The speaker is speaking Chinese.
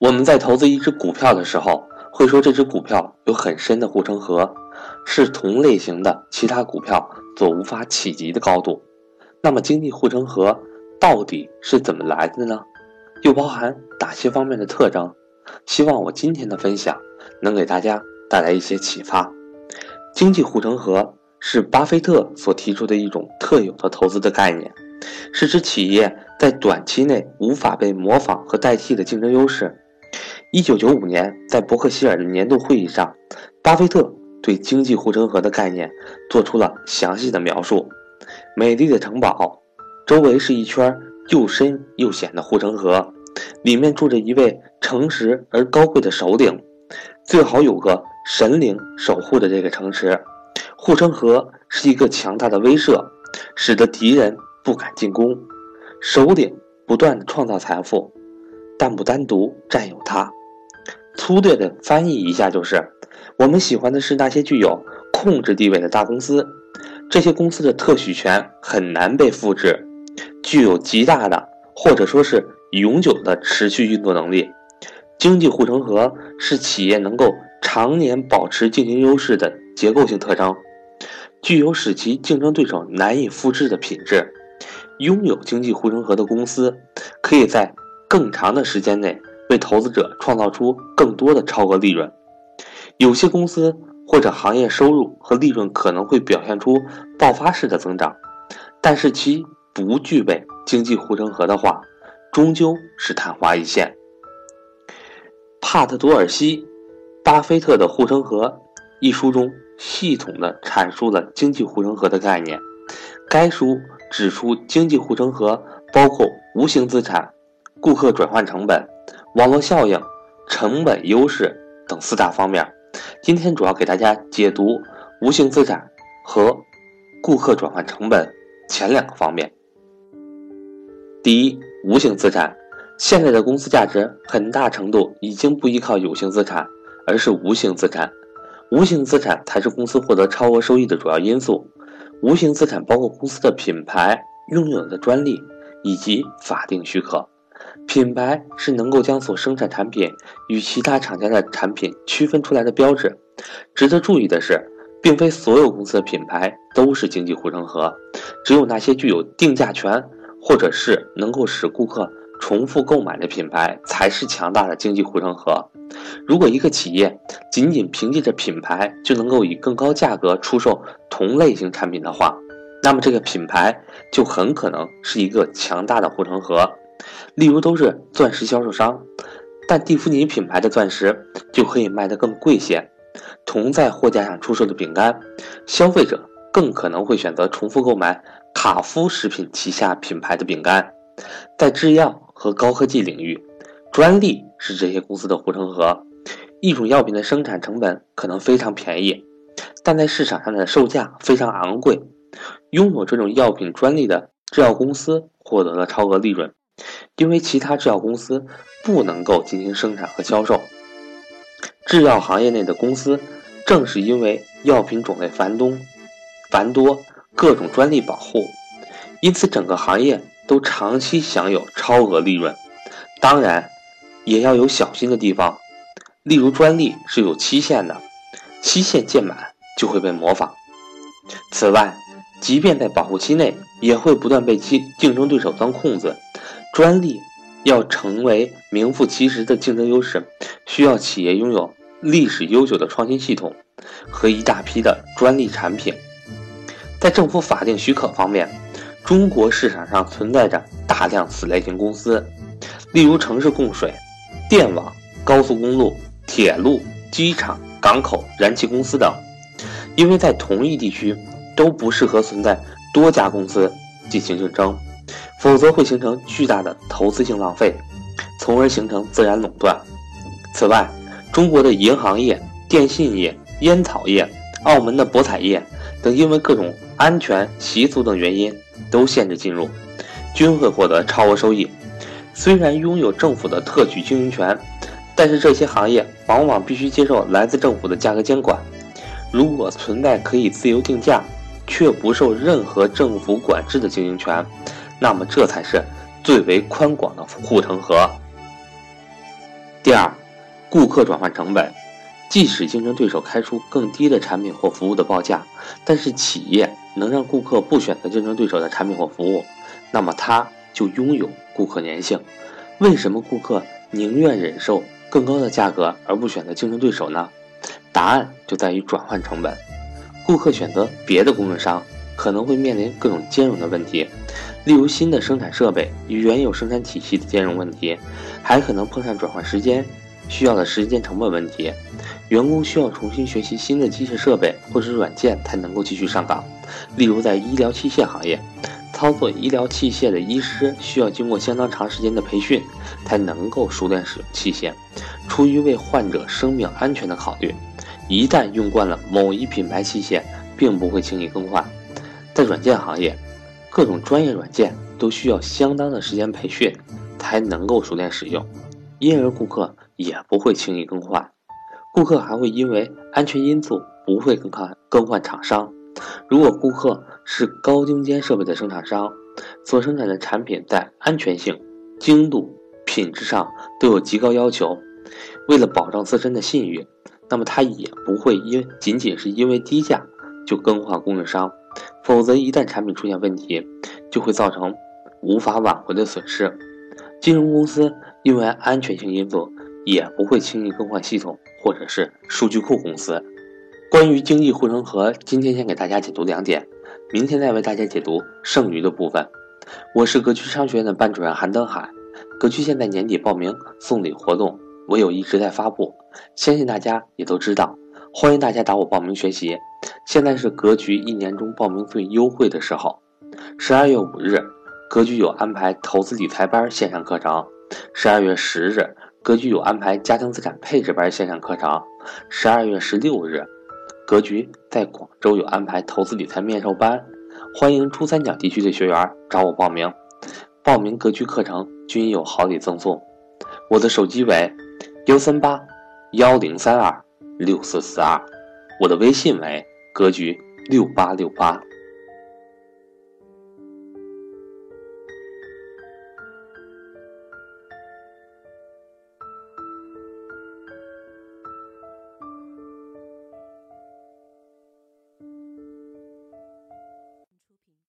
我们在投资一只股票的时候，会说这只股票有很深的护城河，是同类型的其他股票所无法企及的高度。那么，经济护城河到底是怎么来的呢？又包含哪些方面的特征？希望我今天的分享能给大家带来一些启发。经济护城河是巴菲特所提出的一种特有的投资的概念，是指企业在短期内无法被模仿和代替的竞争优势。一九九五年，在伯克希尔的年度会议上，巴菲特对经济护城河的概念做出了详细的描述。美丽的城堡，周围是一圈又深又险的护城河，里面住着一位诚实而高贵的首领，最好有个神灵守护着这个城池。护城河是一个强大的威慑，使得敌人不敢进攻。首领不断创造财富，但不单独占有它。粗略的翻译一下，就是我们喜欢的是那些具有控制地位的大公司，这些公司的特许权很难被复制，具有极大的或者说是永久的持续运作能力。经济护城河是企业能够常年保持竞争优势的结构性特征，具有使其竞争对手难以复制的品质。拥有经济护城河的公司，可以在更长的时间内。为投资者创造出更多的超额利润。有些公司或者行业收入和利润可能会表现出爆发式的增长，但是其不具备经济护城河的话，终究是昙花一现。帕特多尔西《巴菲特的护城河》一书中系统地阐述了经济护城河的概念。该书指出，经济护城河包括无形资产、顾客转换成本。网络效应、成本优势等四大方面。今天主要给大家解读无形资产和顾客转换成本前两个方面。第一，无形资产，现在的公司价值很大程度已经不依靠有形资产，而是无形资产。无形资产才是公司获得超额收益的主要因素。无形资产包括公司的品牌、拥有的专利以及法定许可。品牌是能够将所生产产品与其他厂家的产品区分出来的标志。值得注意的是，并非所有公司的品牌都是经济护城河，只有那些具有定价权或者是能够使顾客重复购买的品牌才是强大的经济护城河。如果一个企业仅仅凭借着品牌就能够以更高价格出售同类型产品的话，那么这个品牌就很可能是一个强大的护城河。例如都是钻石销售商，但蒂芙尼品牌的钻石就可以卖得更贵些。同在货架上出售的饼干，消费者更可能会选择重复购买卡夫食品旗下品牌的饼干。在制药和高科技领域，专利是这些公司的护城河。一种药品的生产成本可能非常便宜，但在市场上的售价非常昂贵。拥有这种药品专利的制药公司获得了超额利润。因为其他制药公司不能够进行生产和销售，制药行业内的公司正是因为药品种类繁多、繁多各种专利保护，因此整个行业都长期享有超额利润。当然，也要有小心的地方，例如专利是有期限的，期限届满就会被模仿。此外，即便在保护期内，也会不断被其竞争对手钻空子。专利要成为名副其实的竞争优势，需要企业拥有历史悠久的创新系统和一大批的专利产品。在政府法定许可方面，中国市场上存在着大量此类型公司，例如城市供水、电网、高速公路、铁路、机场、港口、燃气公司等。因为在同一地区都不适合存在多家公司进行竞争。否则会形成巨大的投资性浪费，从而形成自然垄断。此外，中国的银行业、电信业、烟草业、澳门的博彩业等，因为各种安全、习俗等原因，都限制进入，均会获得超额收益。虽然拥有政府的特许经营权，但是这些行业往往必须接受来自政府的价格监管。如果存在可以自由定价，却不受任何政府管制的经营权。那么，这才是最为宽广的护城河。第二，顾客转换成本。即使竞争对手开出更低的产品或服务的报价，但是企业能让顾客不选择竞争对手的产品或服务，那么他就拥有顾客粘性。为什么顾客宁愿忍受更高的价格而不选择竞争对手呢？答案就在于转换成本。顾客选择别的供应商，可能会面临各种兼容的问题，例如新的生产设备与原有生产体系的兼容问题，还可能碰上转换时间需要的时间成本问题。员工需要重新学习新的机械设备或者软件才能够继续上岗。例如，在医疗器械行业，操作医疗器械的医师需要经过相当长时间的培训，才能够熟练使用器械。出于为患者生命安全的考虑，一旦用惯了某一品牌器械，并不会轻易更换。在软件行业，各种专业软件都需要相当的时间培训，才能够熟练使用，因而顾客也不会轻易更换。顾客还会因为安全因素不会更换更换厂商。如果顾客是高精尖设备的生产商，所生产的产品在安全性、精度、品质上都有极高要求，为了保障自身的信誉，那么他也不会因仅仅是因为低价就更换供应商。否则，一旦产品出现问题，就会造成无法挽回的损失。金融公司因为安全性因素，也不会轻易更换系统。或者是数据库公司。关于经济护城河，今天先给大家解读两点，明天再为大家解读剩余的部分。我是格局商学院的班主任韩登海。格局现在年底报名送礼活动，我有一直在发布，相信大家也都知道。欢迎大家找我报名学习。现在是格局一年中报名最优惠的时候。十二月五日，格局有安排投资理财班线上课程。十二月十日。格局有安排家庭资产配置班线上课程，十二月十六日，格局在广州有安排投资理财面授班，欢迎珠三角地区的学员找我报名。报名格局课程均有好礼赠送。我的手机为幺三八幺零三二六四四二，我的微信为格局六八六八。